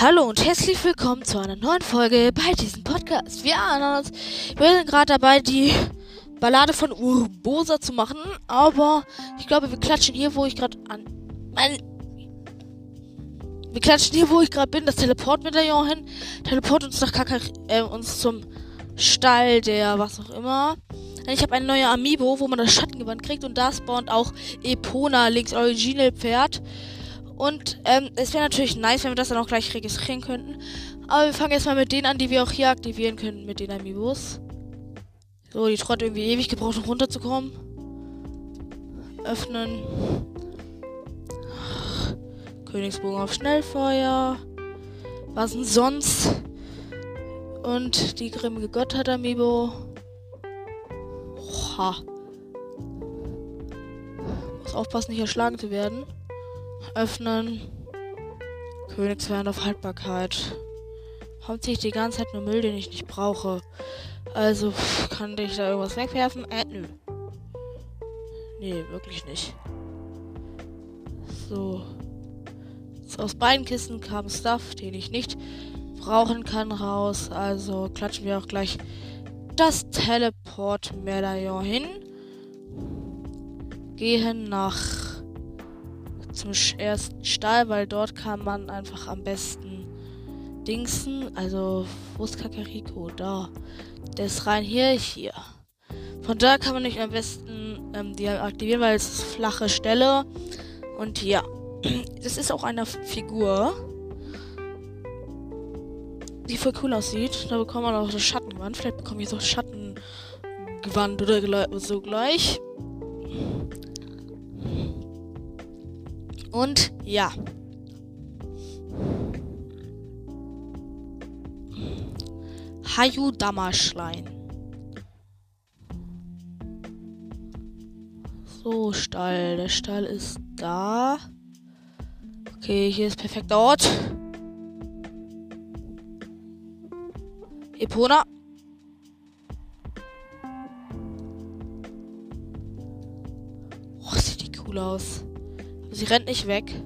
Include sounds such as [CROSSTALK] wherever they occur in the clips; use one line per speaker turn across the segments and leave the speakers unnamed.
Hallo und herzlich willkommen zu einer neuen Folge bei diesem Podcast. Wir wir sind gerade dabei, die Ballade von Urbosa zu machen, aber ich glaube, wir klatschen hier, wo ich gerade an. Mein, wir klatschen hier, wo ich gerade bin, das Teleport-Medaillon hin. Teleport uns nach Kakar, äh, uns zum Stall der was auch immer. Ich habe eine neue Amiibo, wo man das Schattengewand kriegt und da spawnt auch Epona, links Original Pferd. Und ähm, es wäre natürlich nice, wenn wir das dann auch gleich registrieren könnten. Aber wir fangen erstmal mit denen an, die wir auch hier aktivieren können, mit den Amiibos. So, die Trott irgendwie ewig gebraucht, um runterzukommen. Öffnen. Königsbogen auf Schnellfeuer. Was denn sonst? Und die grimmige Gottheit Amiibo. Oha. Muss aufpassen, nicht erschlagen zu werden. Öffnen. Königswern auf Haltbarkeit. Hauptsächlich die ganze Zeit nur Müll, den ich nicht brauche. Also, kann ich da irgendwas wegwerfen? Äh, nö. Nee, wirklich nicht. So. Aus beiden Kisten kam Stuff, den ich nicht brauchen kann, raus. Also klatschen wir auch gleich das Teleport-Medaillon hin. Gehen nach zum ersten Stall, weil dort kann man einfach am besten dingsen. Also, wo ist Kakariko? Da. Der ist rein hier, hier. Von da kann man nicht am besten ähm, die aktivieren, weil es ist flache Stelle. Und ja, [CLEARS THROAT] das ist auch eine Figur, die voll cool aussieht. Da bekommt man auch das Schattengewand. Vielleicht bekomme ich so Schattengewand oder so gleich. Und ja. Hayu Damaschlein. So, Stall. Der Stall ist da. Okay, hier ist perfekter Ort. Epona. Oh, sieht die cool aus. Sie rennt nicht weg.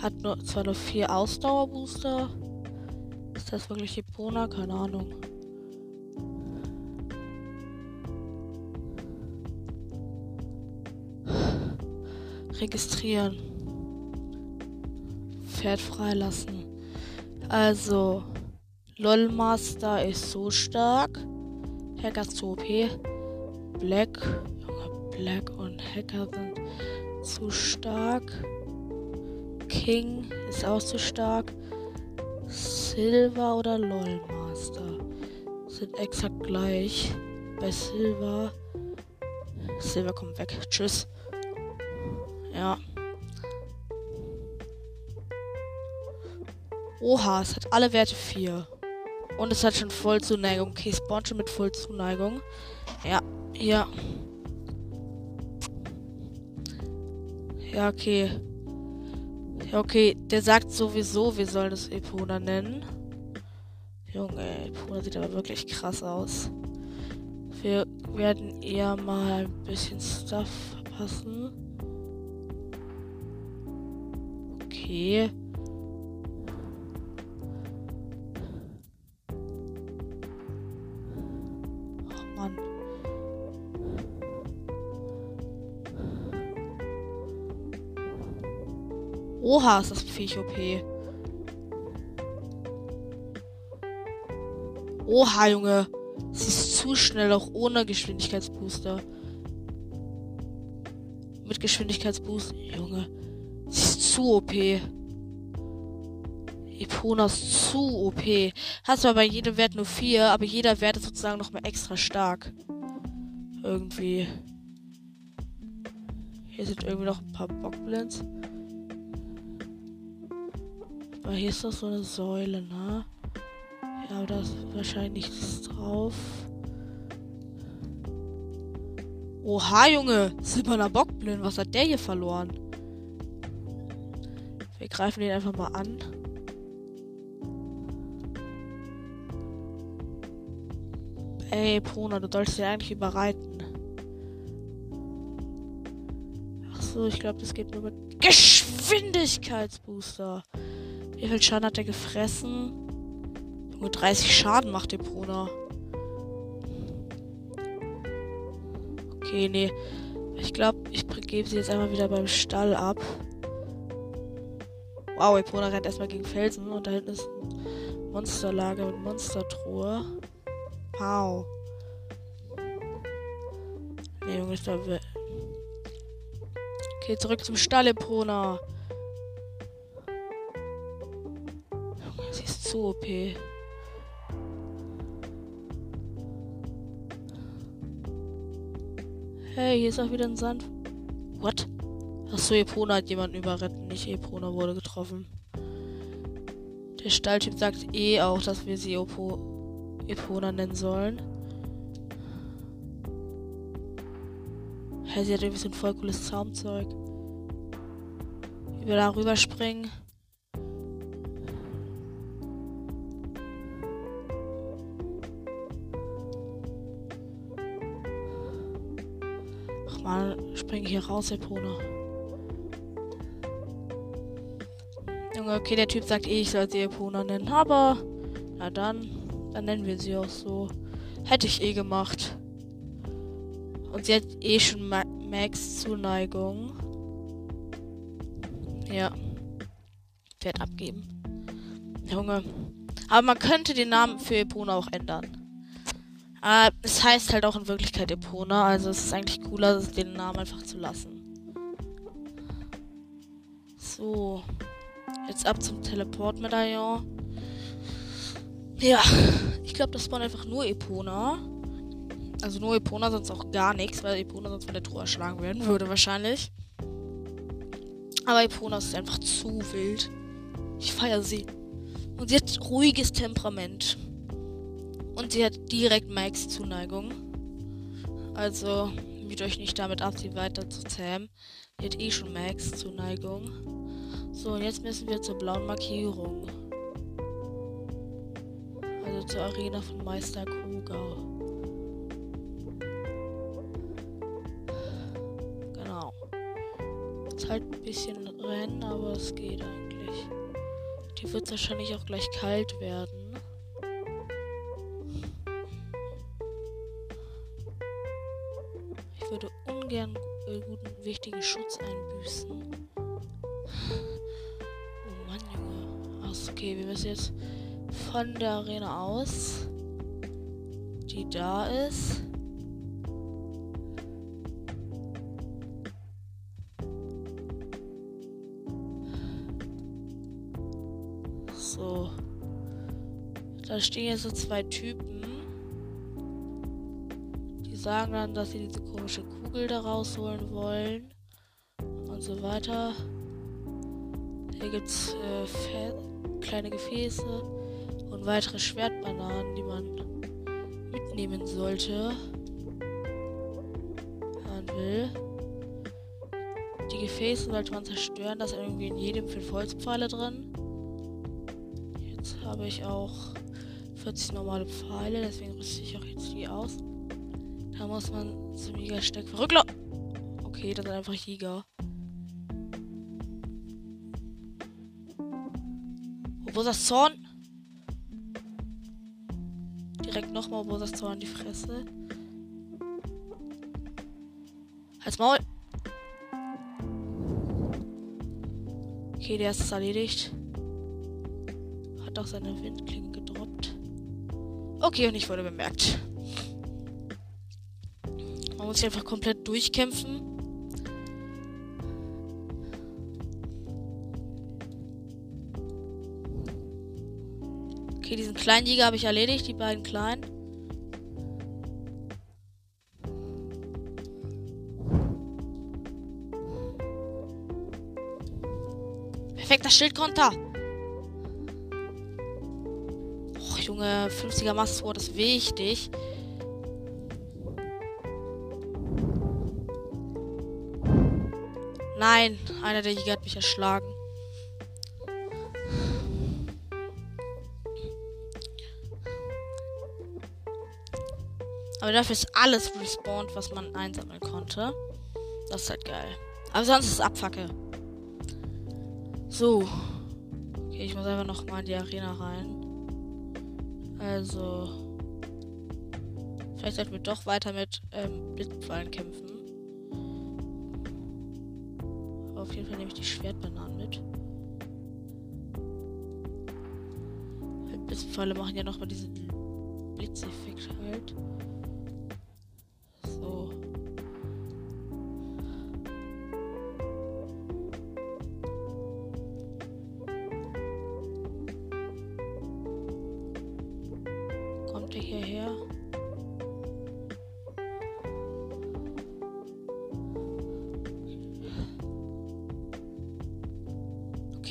Hat nur zwar nur vier Ausdauerbooster. Ist das wirklich Epona? Keine Ahnung. Registrieren. Pferd freilassen. Also, LOL-Master ist so stark. Hacker zu OP. Black. Black und Hacker sind zu stark. King ist auch zu stark. Silver oder LOL Master sind exakt gleich. Bei Silver. Silver kommt weg. Tschüss. Ja. Oha, es hat alle Werte 4. Und es hat schon Vollzuneigung. Okay, spawn schon mit Vollzuneigung. Ja, ja. Ja, okay. Ja, okay. Der sagt sowieso, wir sollen es Epona nennen. Junge, Epona sieht aber wirklich krass aus. Wir werden eher mal ein bisschen Stuff verpassen. Okay. Oha, ist das Viech OP. Oha, Junge. Sie ist zu schnell, auch ohne Geschwindigkeitsbooster. Mit Geschwindigkeitsboost. Junge. Sie ist zu OP. Epona ist zu OP. Hat zwar bei jedem Wert nur 4, aber jeder Wert ist sozusagen noch mal extra stark. Irgendwie. Hier sind irgendwie noch ein paar Bockblends. Aber hier ist doch so eine Säule, ne? Ja, aber da ist wahrscheinlich nichts drauf. Oha, Junge! Silberner Bockblind, was hat der hier verloren? Wir greifen den einfach mal an. Ey, Pona, du sollst ja eigentlich überreiten. Ach so, ich glaube, das geht nur mit Geschwindigkeitsbooster. Wie viel Schaden hat er gefressen? Nur 30 Schaden macht Epona. Okay, nee. Ich glaube, ich gebe sie jetzt einfach wieder beim Stall ab. Wow, Epona rennt erstmal gegen Felsen und da hinten ist ein Monsterlager mit Monstertruhe. Wow. Nee, Junge, ich glaube. Okay, zurück zum Stall, Epona. Zu OP. Hey, hier ist auch wieder ein Sand. What? Achso, Epona hat jemanden überretten, nicht Epona wurde getroffen. Der Stalltyp sagt eh auch, dass wir sie Opo Epona nennen sollen. Hey, sie hat so ein voll cooles Zaumzeug. Wie wir da hier raus, Epona. Junge, okay, der Typ sagt eh, ich soll sie Epona nennen. Aber, na dann, dann nennen wir sie auch so. Hätte ich eh gemacht. Und sie hat eh schon Ma Max Zuneigung. Ja. Werd abgeben. Junge. Aber man könnte den Namen für Epona auch ändern. Äh, es heißt halt auch in Wirklichkeit Epona, also es ist eigentlich cooler, den Namen einfach zu lassen. So. Jetzt ab zum Teleport-Medaillon. Ja, ich glaube, das waren einfach nur Epona. Also nur Epona, sonst auch gar nichts, weil Epona sonst von der Truhe erschlagen werden würde wahrscheinlich. Aber Epona ist einfach zu wild. Ich feiere sie. Und sie hat ruhiges Temperament. Und sie hat direkt Mikes Zuneigung. Also, müht euch nicht damit ab, sie weiter zu zähmen. Die hat eh schon Max Zuneigung. So, und jetzt müssen wir zur blauen Markierung. Also zur Arena von Meister Koga. Genau. Ist halt ein bisschen Rennen, aber es geht eigentlich. Die wird wahrscheinlich auch gleich kalt werden. Würde ungern äh, guten, wichtigen Schutz einbüßen. Oh Mann, Junge. Ach, okay, wir müssen jetzt von der Arena aus, die da ist. So. Da stehen jetzt so zwei Typen sagen dann, dass sie diese komische Kugel da rausholen wollen. Und so weiter. Hier gibt es äh, kleine Gefäße und weitere Schwertbananen, die man mitnehmen sollte. Man will. Die Gefäße sollte man zerstören. Da ist irgendwie in jedem fünf Holzpfeile drin. Jetzt habe ich auch 40 normale Pfeile, deswegen rüste ich auch jetzt die aus. Da muss man zum Jägersteck verrückt. Okay, das sind einfach Jäger. Wo ist das Zorn? Direkt nochmal, wo ist das Zorn die Fresse? Halt's Maul. Okay, der ist erledigt. Hat auch seine Windklinge gedroppt. Okay, und ich wurde bemerkt. Muss sich einfach komplett durchkämpfen. Okay, diesen kleinen Jäger habe ich erledigt, die beiden kleinen. Perfekter Schildkonter. Och, Junge, 50er Master ist wichtig. Nein, einer der Jäger hat mich erschlagen. Aber dafür ist alles respawned, was man einsammeln konnte. Das ist halt geil. Aber sonst ist es Abfacke. So. Okay, ich muss einfach noch mal in die Arena rein. Also. Vielleicht sollten wir doch weiter mit ähm, Blitzpfeilen kämpfen. Auf jeden Fall nehme ich die Schwertbananen mit. Blitzpfeile machen ja nochmal diesen Blitzeffekt halt.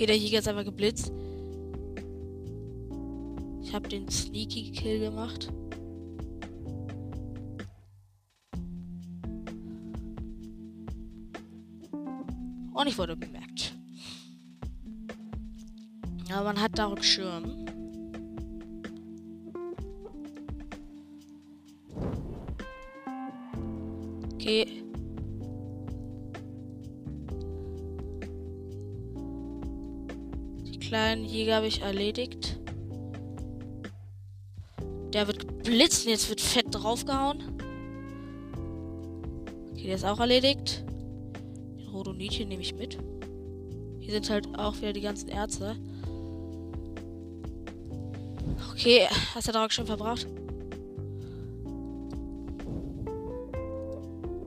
Okay, der Jäger ist einfach geblitzt. Ich habe den Sneaky Kill gemacht. Und ich wurde bemerkt. Aber man hat Dark Schirm. Kleinen Jäger habe ich erledigt. Der wird geblitzt und jetzt wird fett draufgehauen. Okay, der ist auch erledigt. Den Rodonitchen nehme ich mit. Hier sind halt auch wieder die ganzen Ärzte. Okay, hast du Dark schon verbraucht?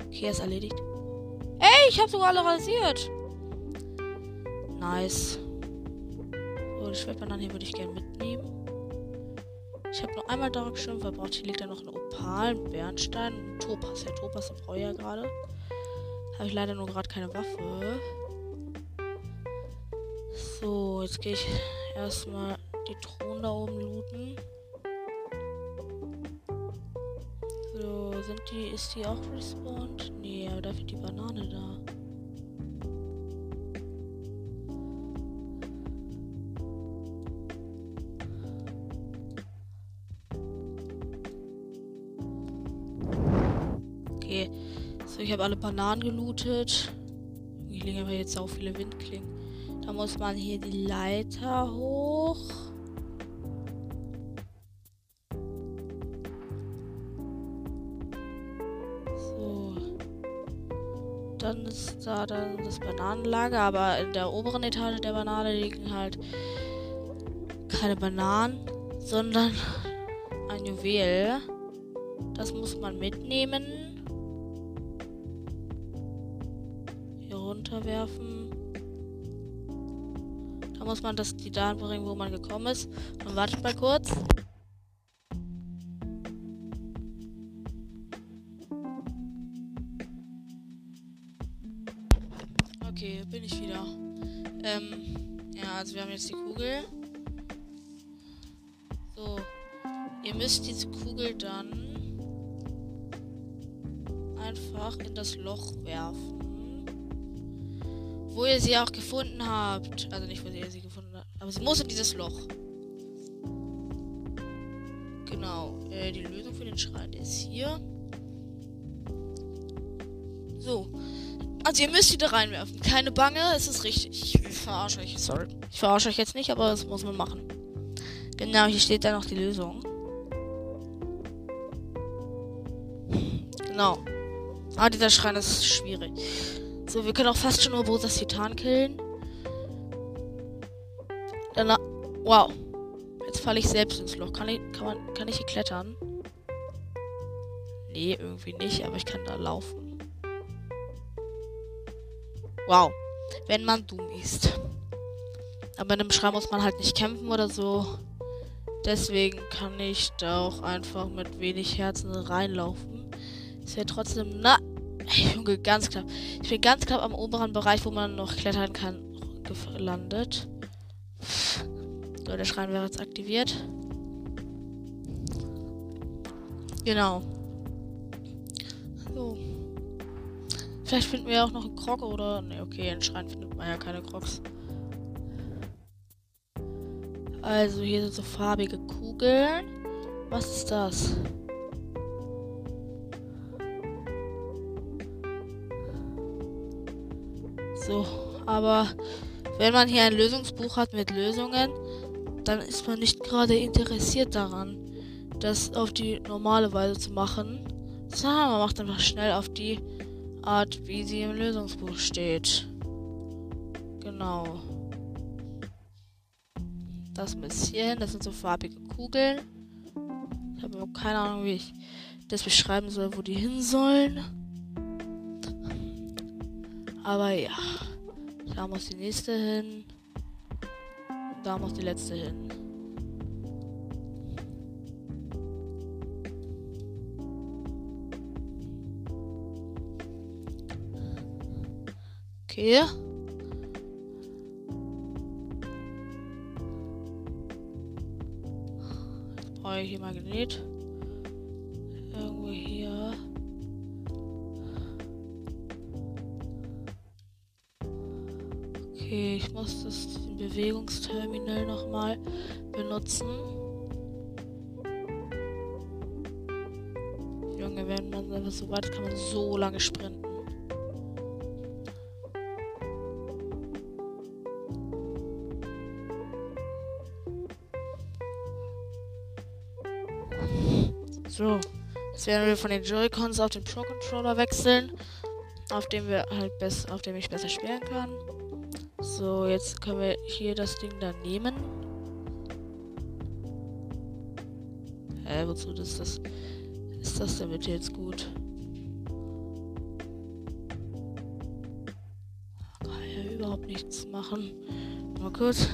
Okay, ist erledigt. Ey, ich habe sogar alle rasiert. Nice. So, die Schwertbananen hier würde ich gerne mitnehmen. Ich habe noch einmal Dark Schirm verbraucht. Hier liegt ja noch ein Opal, ein Bernstein, ein Topas. Ja, Topas ich ja gerade. Habe ich leider nur gerade keine Waffe. So, jetzt gehe ich erstmal die Thron da oben looten. So, sind die, ist die auch respawned? Nee, aber dafür die Banane da. Habe alle Bananen gelootet. Hier liegen aber jetzt auch viele Windklingen. Da muss man hier die Leiter hoch. So. Dann ist da dann das Bananenlager, aber in der oberen Etage der Banane liegen halt keine Bananen, sondern ein Juwel. Das muss man mitnehmen. Man das die Daten bringen, wo man gekommen ist. Und wartet mal kurz. Okay, bin ich wieder. Ähm, ja, also wir haben jetzt die Kugel. So. Ihr müsst diese Kugel dann einfach in das Loch werfen wo ihr sie auch gefunden habt. Also nicht, wo ihr sie. Aber sie muss in dieses Loch. Genau. Äh, die Lösung für den Schrein ist hier. So. Also ihr müsst sie da reinwerfen. Keine Bange, es ist richtig. Ich verarsche euch. Sorry. Ich verarsche euch jetzt nicht, aber das muss man machen. Genau, hier steht dann noch die Lösung. Genau. Ah, dieser Schrein ist schwierig. So, wir können auch fast schon Urbosas Titan killen. Wow. Jetzt falle ich selbst ins Loch. Kann ich, kann, man, kann ich hier klettern? Nee, irgendwie nicht, aber ich kann da laufen. Wow. Wenn man dumm ist. Aber in einem Schrein muss man halt nicht kämpfen oder so. Deswegen kann ich da auch einfach mit wenig Herzen reinlaufen. Ist ja trotzdem. Na, Junge, ganz knapp. Ich bin ganz knapp am oberen Bereich, wo man noch klettern kann, gelandet. So, der Schrein wäre jetzt aktiviert. Genau. So. Vielleicht finden wir auch noch einen Krog oder. Ne, okay, in Schrein findet man ja keine Krogs. Also, hier sind so farbige Kugeln. Was ist das? So, aber wenn man hier ein Lösungsbuch hat mit Lösungen, dann ist man nicht gerade interessiert daran, das auf die normale Weise zu machen, sondern man macht einfach schnell auf die Art, wie sie im Lösungsbuch steht. Genau. Das hierhin, das sind so farbige Kugeln. Ich habe aber keine Ahnung, wie ich das beschreiben soll, wo die hin sollen. Aber ja. Da muss die nächste hin. Da muss die letzte hin. Okay. Jetzt brauche ich hier Magnet. Okay, ich muss das Bewegungsterminal nochmal benutzen. Junge, wenn man einfach so weit kann man so lange sprinten. So, jetzt werden wir von den Joy-Cons auf den Pro-Controller wechseln, auf dem wir halt best, auf dem ich besser spielen kann. So, jetzt können wir hier das Ding dann nehmen. Hä, wozu ist das? Ist das denn bitte jetzt gut? Kann ja überhaupt nichts machen. Mal kurz.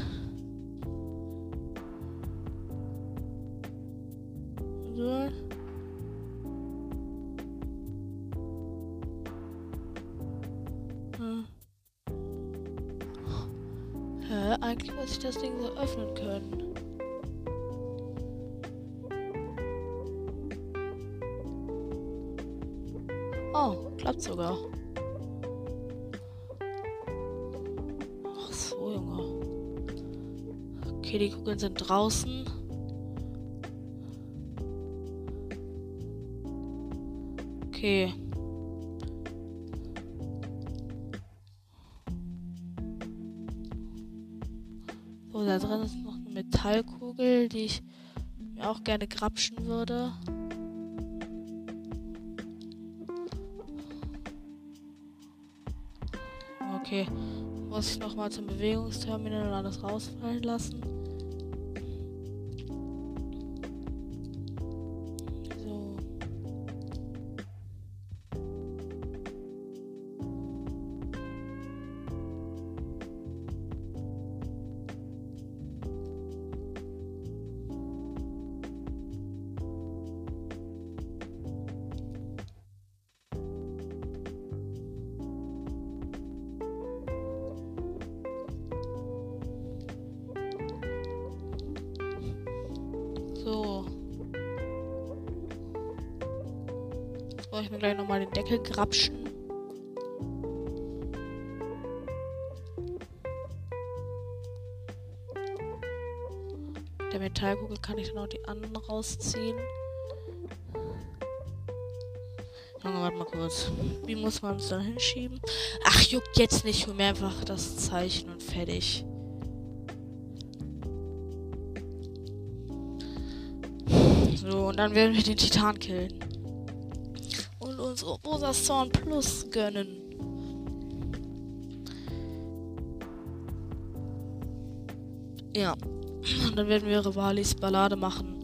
Draußen. Okay. So, da drin ist noch eine Metallkugel, die ich mir auch gerne grapschen würde. Okay, muss ich nochmal zum Bewegungsterminal und alles rausfallen lassen. Grapschen. Der Metallkugel kann ich dann auch die anderen rausziehen. Warte mal kurz. Wie muss man es dann hinschieben? Ach, juckt jetzt nicht. Hol mir einfach das Zeichen und fertig. So, und dann werden wir den Titan killen. Und unsere Rosa Zorn Plus gönnen. Ja. Und dann werden wir Rivalis Ballade machen.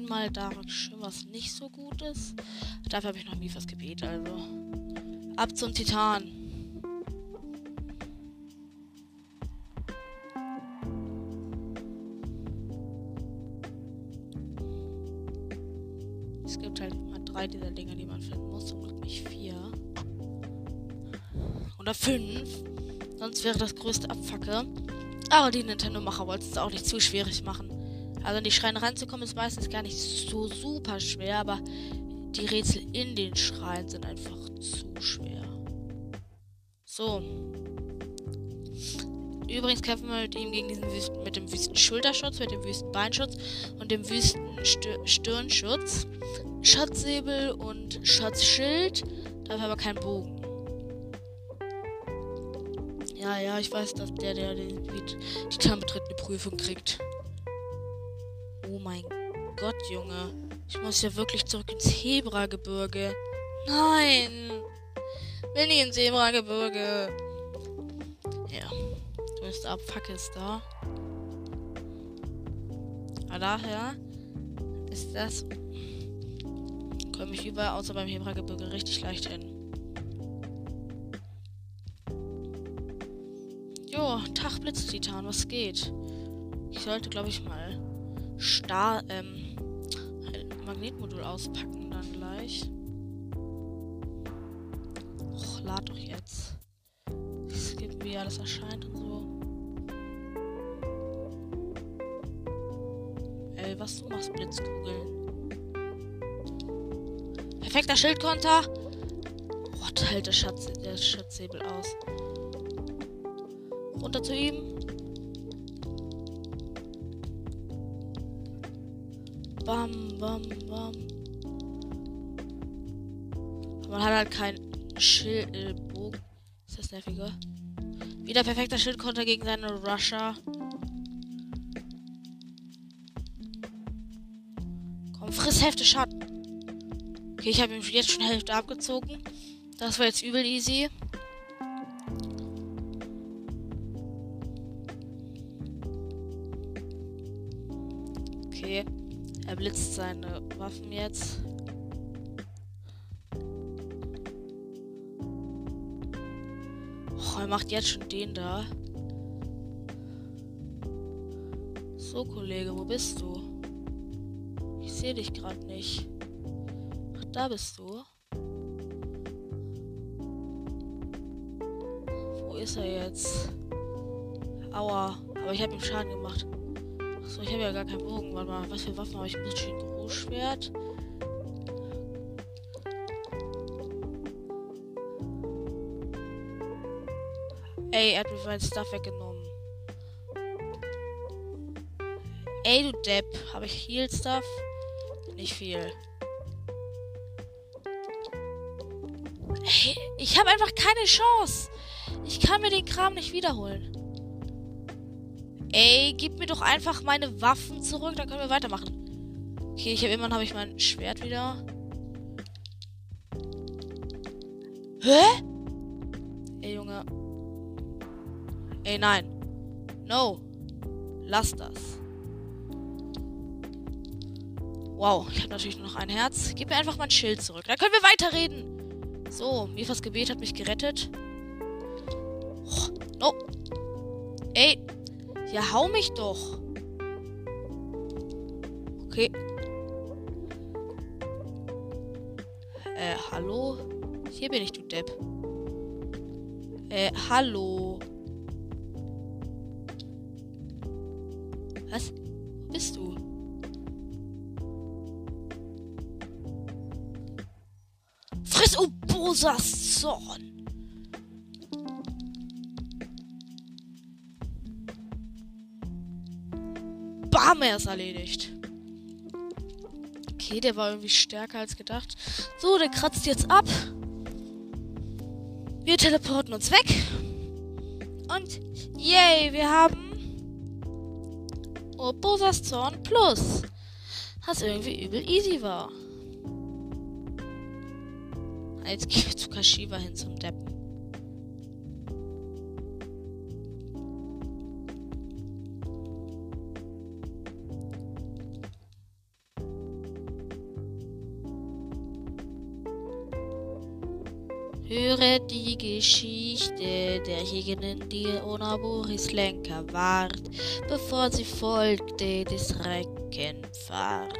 Einmal Dark Schirm, was nicht so gut ist. Dafür habe ich noch Mifas Gebet, also. Ab zum Titan. Es gibt halt immer drei dieser Dinge, die man finden muss. Glück nicht vier. Oder fünf. Sonst wäre das größte Abfacke. Aber die Nintendo-Macher wollten es auch nicht zu schwierig machen. Also in die Schreine reinzukommen ist meistens gar nicht so super schwer, aber die Rätsel in den Schreien sind einfach zu schwer. So. Übrigens kämpfen wir mit ihm gegen diesen Wüsten, mit dem Wüsten Schulterschutz, mit dem Wüsten Beinschutz und dem Wüsten Stirnschutz. Schatzsäbel und Schatzschild, dafür aber kein Bogen. Ja, ja, ich weiß, dass der, der den die Tarnbetretene Prüfung kriegt. Mein Gott, Junge. Ich muss ja wirklich zurück ins Hebragebirge. Nein! Will nie ins Hebragebirge. Ja. Du bist ab, fuck ist da. Aber daher ist das. Komme ich überall außer beim Hebragebirge richtig leicht hin. Jo, Tag Blitztitan, was geht? Ich sollte, glaube ich, mal Star, ähm, Magnetmodul auspacken dann gleich. Och, lad doch jetzt. Es gibt wie alles erscheint und so. Ey, was du machst, Blitzkugeln. Perfekter Schildkonter. Gott, hält der, Schatz, der Schatzsäbel aus. Runter zu ihm. Bam, bam, bam. Man hat halt kein Schild, äh, Bogen. Ist das nerviger? Wieder perfekter Schildkonter gegen seine Rusher. Komm, friss Hälfte Schatten. Okay, ich habe ihm jetzt schon Hälfte abgezogen. Das war jetzt übel easy. Macht jetzt schon den da. So, Kollege, wo bist du? Ich sehe dich gerade nicht. Ach, da bist du. Wo ist er jetzt? Aua, aber ich habe ihm Schaden gemacht. Achso, ich habe ja gar keinen Bogen. Warte mal, was für Waffen habe ich? Ein Großschwert. Ey, er hat mir mein Stuff weggenommen. Ey, du Depp. Habe ich Heal Stuff? Nicht viel. Hey, ich habe einfach keine Chance. Ich kann mir den Kram nicht wiederholen. Ey, gib mir doch einfach meine Waffen zurück, dann können wir weitermachen. Okay, ich habe immerhin habe ich mein Schwert wieder. Hä? Ey, nein. No. Lass das. Wow, ich habe natürlich nur noch ein Herz. Gib mir einfach mein Schild zurück. Dann können wir weiterreden. So, Mifas Gebet hat mich gerettet. Oh, no. Ey, ja, hau mich doch. Okay. Äh, hallo? Hier bin ich, du Depp. Äh, hallo. Friss Obosas Zorn. Bam, er ist erledigt. Okay, der war irgendwie stärker als gedacht. So, der kratzt jetzt ab. Wir teleporten uns weg. Und yay, wir haben Obosas Zorn Plus. Was irgendwie übel easy war. Jetzt gehen zu Kashiwa hin zum Deppen. Höre die Geschichte der Jägerin, die Onaboris Lenker ward, bevor sie folgte des Reck Fahrt.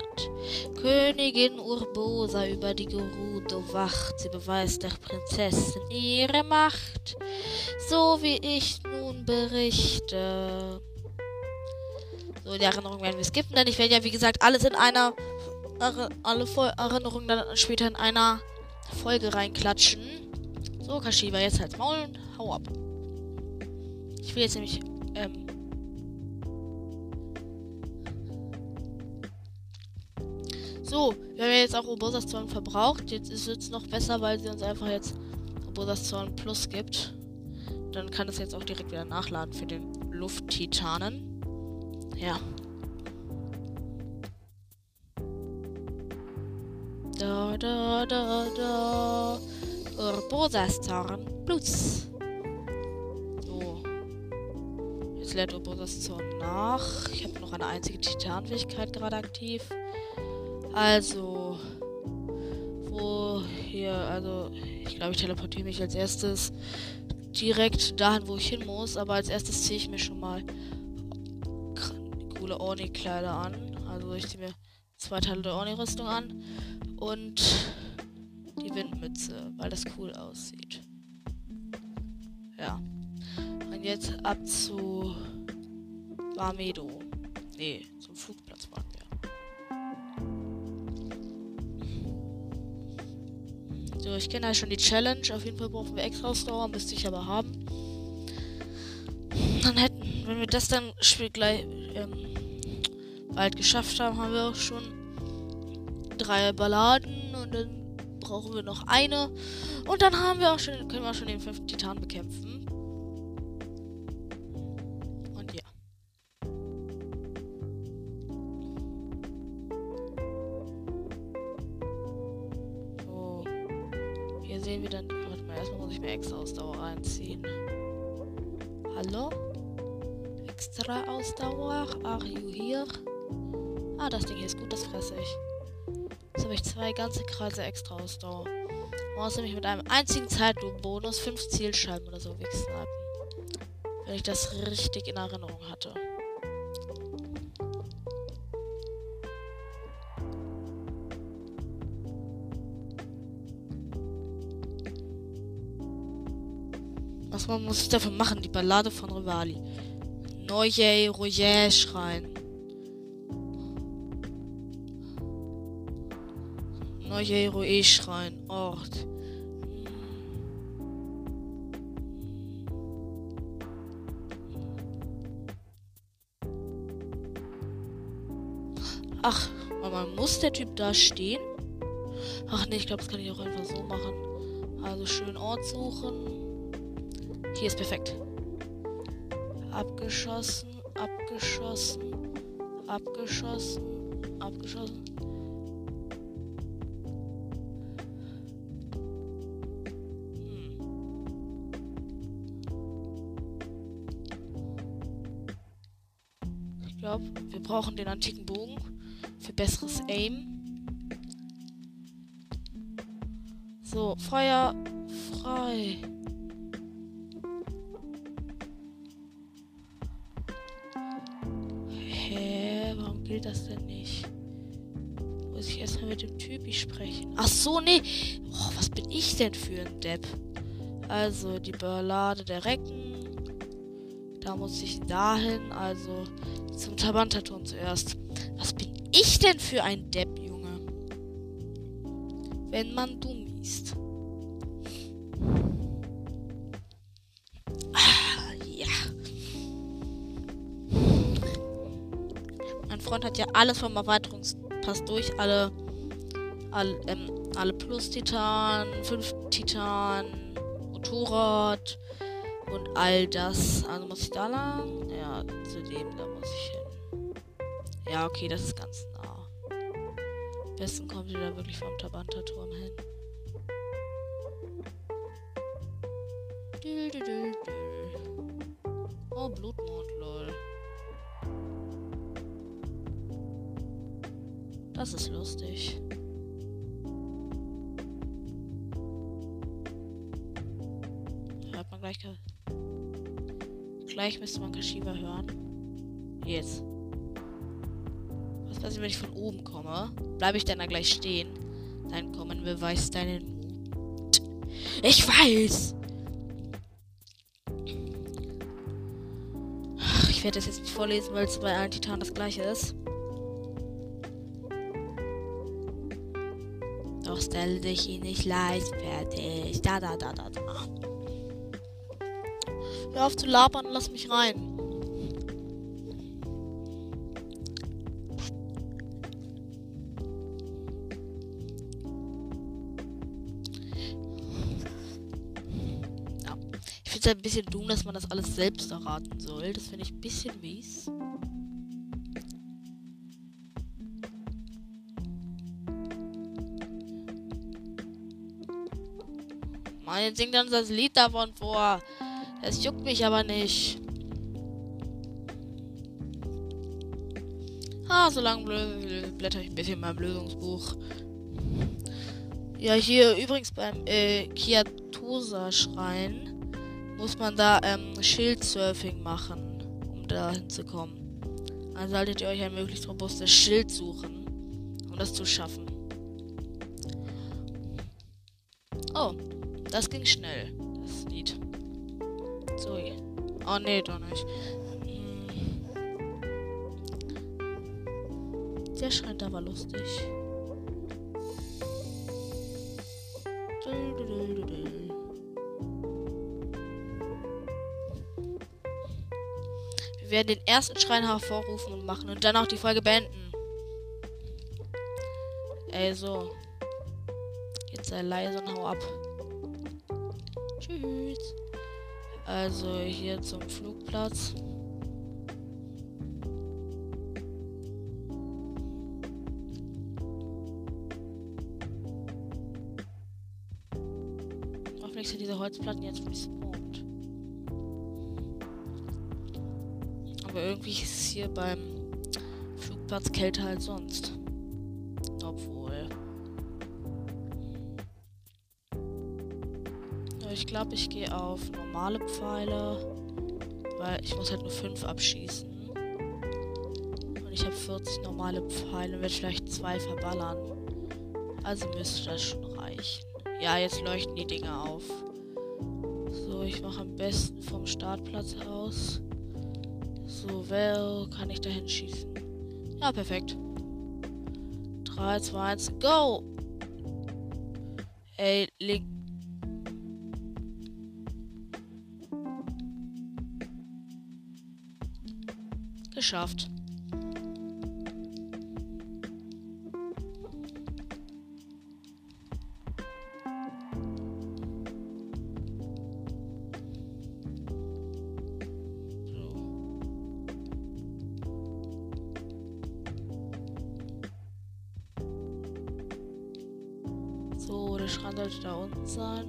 Königin Urbosa über die Gerudo wacht, sie beweist der Prinzessin ihre Macht, so wie ich nun berichte. So, die Erinnerung werden wir skippen, denn ich werde ja, wie gesagt, alles in einer, alle Erinnerungen dann später in einer Folge reinklatschen. So, Kashiba, jetzt halt's Maul und hau ab. Ich will jetzt nämlich, ähm, So, wir haben jetzt auch Obosas Zorn verbraucht. Jetzt ist es noch besser, weil sie uns einfach jetzt Obosas Zorn Plus gibt. Dann kann es jetzt auch direkt wieder nachladen für den Lufttitanen. Ja. Da, da, da, da. Urbosas Zorn Plus. So. Jetzt lädt Urbosas Zorn nach. Ich habe noch eine einzige Titanfähigkeit gerade aktiv. Also, wo hier, also, ich glaube, ich teleportiere mich als erstes direkt dahin, wo ich hin muss. Aber als erstes ziehe ich mir schon mal coole Orni-Kleider an. Also, ich ziehe mir zwei Teile der Orni-Rüstung an und die Windmütze, weil das cool aussieht. Ja. Und jetzt ab zu Barmedo. Nee, zum Flugplatz So, ich kenne ja schon die Challenge. Auf jeden Fall brauchen wir extra Ausdauer, müsste ich aber haben. Dann hätten, wenn wir das dann gleich ähm, bald geschafft haben, haben wir auch schon drei Balladen und dann brauchen wir noch eine. Und dann haben wir auch schon, können wir auch schon den fünften Titan bekämpfen. Kreise extra Ausdauer. Man muss nämlich mit einem einzigen Zeitlupenbonus fünf Zielscheiben oder so wegsnipen. Wenn ich das richtig in Erinnerung hatte. Was man muss ich davon machen? Die Ballade von Rivali. Neue Royer Schrein. Neue Royer Schrein. Ort. Ach, aber muss der Typ da stehen? Ach nee, ich glaube, das kann ich auch einfach so machen. Also schön Ort suchen. Hier ist perfekt. Abgeschossen, abgeschossen, abgeschossen, abgeschossen. Wir brauchen den antiken Bogen für besseres Aim. So, Feuer frei. gilt das denn nicht? Muss ich erstmal mit dem Typi sprechen? Ach so, nee. Oh, was bin ich denn für ein Depp? Also, die Ballade der Recken. Da muss ich dahin. Also, zum Tabantaturm zuerst. Was bin ich denn für ein Depp, Junge? Wenn man dumm ist. Freund hat ja alles vom Erweiterungspass durch. Alle, alle, ähm, alle Plus-Titan, 5 Titan, Motorrad und all das. Also muss ich da lang? Ja, zu dem, da muss ich hin. Ja, okay, das ist ganz nah. Am besten kommt ihr da wirklich vom Tabanta-Turm hin. Gleich müsste man Kashiwa hören. Jetzt. Was passiert, wenn ich von oben komme? Bleibe ich dann da gleich stehen? Dein Kommen beweist deinen Mut. Ich weiß! Ich werde das jetzt nicht vorlesen, weil es bei allen Titanen das gleiche ist. Doch stell dich ihn nicht leicht fertig. Da, da, da, da, da. Hör auf zu labern und lass mich rein. Ich finde es ein bisschen dumm, dass man das alles selbst erraten soll. Das finde ich ein bisschen mies. Mann, jetzt singt dann das Lied davon vor. Es juckt mich aber nicht. Ah, so lange blätter ich ein bisschen in meinem Lösungsbuch. Ja, hier übrigens beim äh, Kiatosa-Schrein muss man da ähm, Schildsurfing machen, um da hinzukommen. Also solltet ihr euch ein möglichst robustes Schild suchen, um das zu schaffen. Oh, das ging schnell, oh nee, doch nicht. Der scheint aber lustig. Wir werden den ersten Schrein hervorrufen und machen und dann auch die Folge beenden. Ey, so. Jetzt sei leise und hau ab. Tschüss. Also hier zum Flugplatz. Hoffentlich sind diese Holzplatten jetzt respawned. Aber irgendwie ist es hier beim Flugplatz kälter als sonst. Glaube, ich gehe auf normale Pfeile. Weil ich muss halt nur 5 abschießen. Und ich habe 40 normale Pfeile und werde vielleicht zwei verballern. Also müsste das schon reichen. Ja, jetzt leuchten die Dinger auf. So, ich mache am besten vom Startplatz aus. So, wer kann ich da hinschießen? Ja, perfekt. 3, 2, 1, go! Ey, leg. Geschafft. So, der Schrank sollte da unten sein.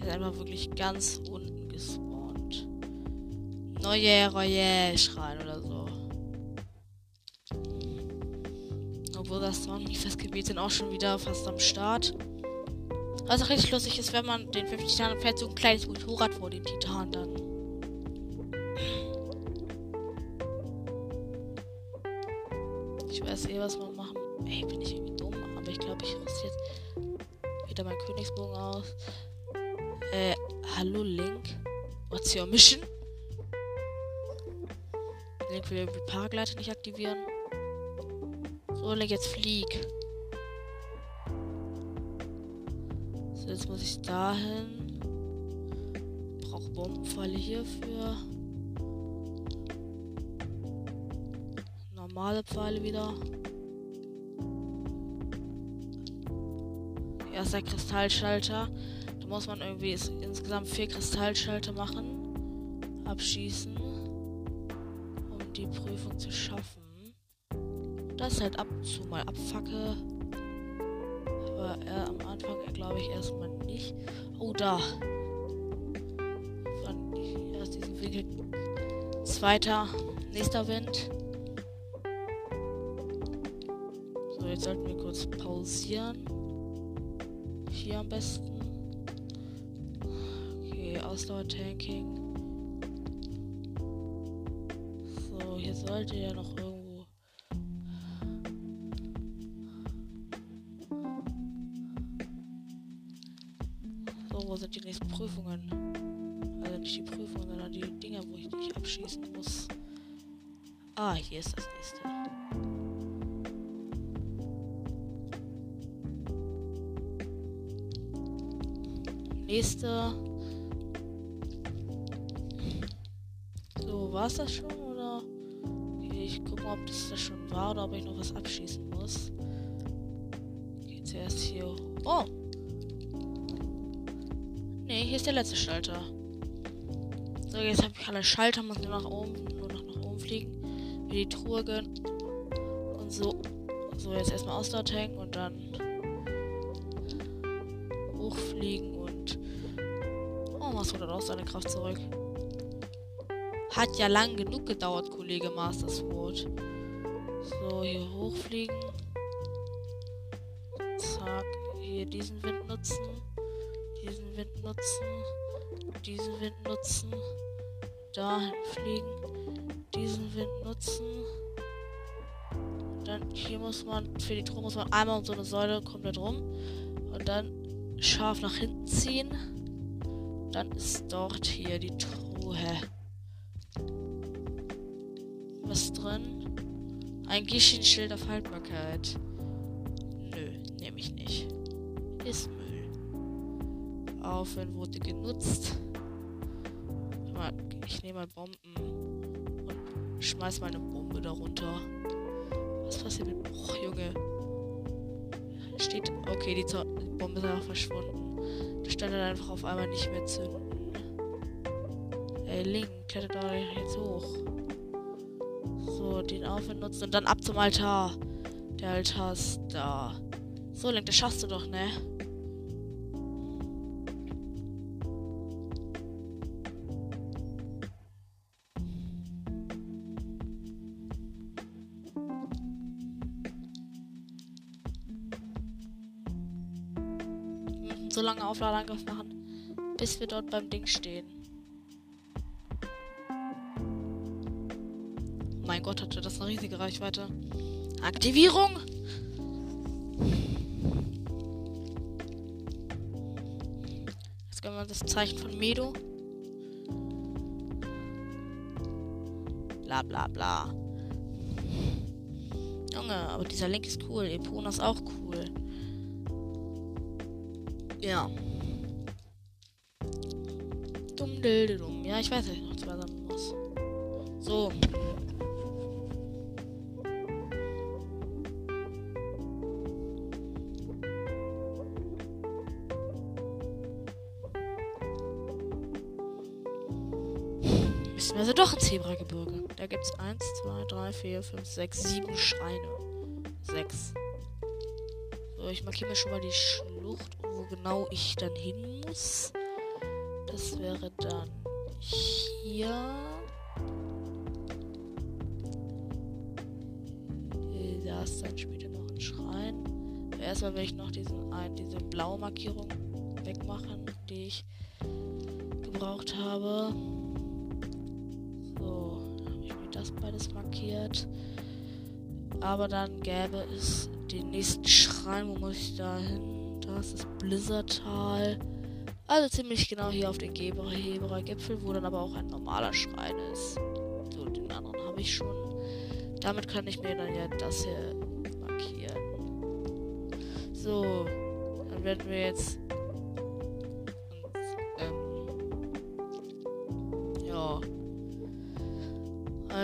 Der ist einfach wirklich ganz. Neue Royal Schrein oder so. Obwohl das Sonnenfestgebiet sind auch schon wieder fast am Start. Was auch richtig lustig ist, wenn man den 50 Titanen fährt, so ein kleines Motorrad vor den Titanen dann. Ich weiß eh, was man machen Ey, bin ich irgendwie dumm, aber ich glaube, ich rüste jetzt wieder mein Königsbogen aus. Äh, hallo Link. What's your mission? Parkleiter nicht aktivieren. So, jetzt flieg. So, jetzt muss ich dahin. Brauche Bombenpfeile hierfür. Normale Pfeile wieder. erster Kristallschalter. Da muss man irgendwie insgesamt vier Kristallschalter machen. Abschießen. Die Prüfung zu schaffen. Das halt ab und zu mal abfacke. Aber äh, am Anfang glaube ich erstmal nicht. Oh, da. Von aus diesem Winkel. Zweiter. Nächster Wind. So, jetzt sollten wir kurz pausieren hier am besten. Okay, Ausdauer-Tanking. Sollte ja noch irgendwo. So, wo sind die nächsten Prüfungen? Also nicht die Prüfungen, sondern die Dinge, wo ich dich abschießen muss. Ah, hier ist das nächste. Nächste. So, war es das schon ich gucke mal, ob das das schon war oder ob ich noch was abschießen muss. Okay, zuerst hier. Oh! Ne, hier ist der letzte Schalter. So, jetzt habe ich alle Schalter, muss nur nach oben, nur noch nach oben fliegen. Mir die Truhe gönnen. Und so. So, jetzt erstmal Ausdauer hängen und dann hochfliegen und. Oh, was holt auch seine Kraft zurück? Hat ja lang genug gedauert, Kollege Master Sword. So, hier hochfliegen. Zack, hier diesen Wind nutzen. Diesen Wind nutzen. Diesen Wind nutzen. Dahin fliegen. Diesen Wind nutzen. Dann hier muss man, für die Truhe muss man einmal um so eine Säule komplett rum. Und dann scharf nach hinten ziehen. Dann ist dort hier die Truhe Ein Gishin-Schild auf Haltbarkeit. Nö, nehme ich nicht. Ist Müll. Aufhören wurde genutzt. Ich nehme mal Bomben und schmeiß mal eine Bombe darunter. Was passiert mit. Och, Junge. Steht. Okay, die, die Bombe ist einfach verschwunden. Da stand dann einfach auf einmal nicht mehr zünden. Ey, Link, klettert da jetzt hoch. Den Aufwand nutzen und dann ab zum Altar. Der Altar ist da. So, Link, das schaffst du doch, ne? Mhm, so lange Aufladeangriff machen, bis wir dort beim Ding stehen. Gott, hatte das eine riesige Reichweite. Aktivierung! Jetzt können wir das Zeichen von Medo. Bla bla bla. Junge, aber dieser Link ist cool. Epona ist auch cool. Ja. Dumm, dumm. Ja, ich weiß, ich noch zwei sammeln muss. So. Also doch ein Zebragebirge. Da gibt es 1, 2, 3, 4, 5, 6, 7 Schreine. 6. So, ich markiere mir schon mal die Schlucht, wo genau ich dann hin muss. Das wäre dann hier. Da ist dann später noch ein Schrein. Erstmal werde ich noch diesen, ein, diese blaue Markierung wegmachen, die ich gebraucht habe. Das beides markiert. Aber dann gäbe es den nächsten Schrein. Wo muss ich da hin? Da ist das Blizzardtal. Also ziemlich genau hier auf den Geberer Gipfel, wo dann aber auch ein normaler Schrein ist. So, den anderen habe ich schon. Damit kann ich mir dann ja das hier markieren. So, dann werden wir jetzt.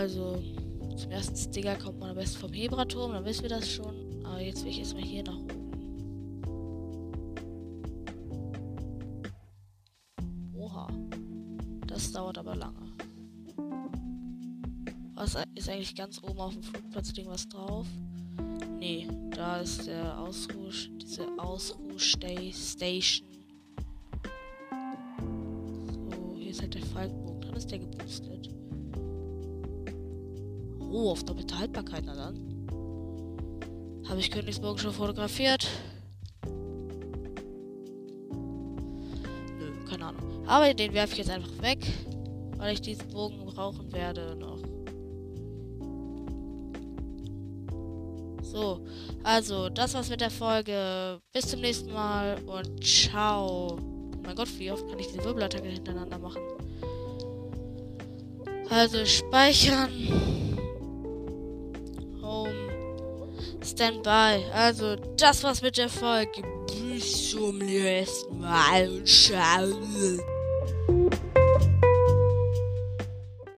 Also, zum ersten Sticker kommt man am besten vom Hebraturm, dann wissen wir das schon. Aber jetzt will ich erstmal hier nach oben. Oha. Das dauert aber lange. Was ist eigentlich ganz oben auf dem Flugplatz irgendwas drauf? Nee, da ist der Ausruh, diese Ausruhstation. So, hier ist halt der Falkenbogen. Dann ist der geboostet. Oh, auf doppelte Haltbarkeit, na dann. Habe ich Königsborg schon fotografiert? Nö, keine Ahnung. Aber den werfe ich jetzt einfach weg, weil ich diesen Bogen brauchen werde noch. So, also, das war's mit der Folge. Bis zum nächsten Mal und ciao. Oh mein Gott, wie oft kann ich diese Wirbelattacke hintereinander machen? Also speichern. dann bei. Also, das war's mit der Folge. Bis zum nächsten Mal und ciao.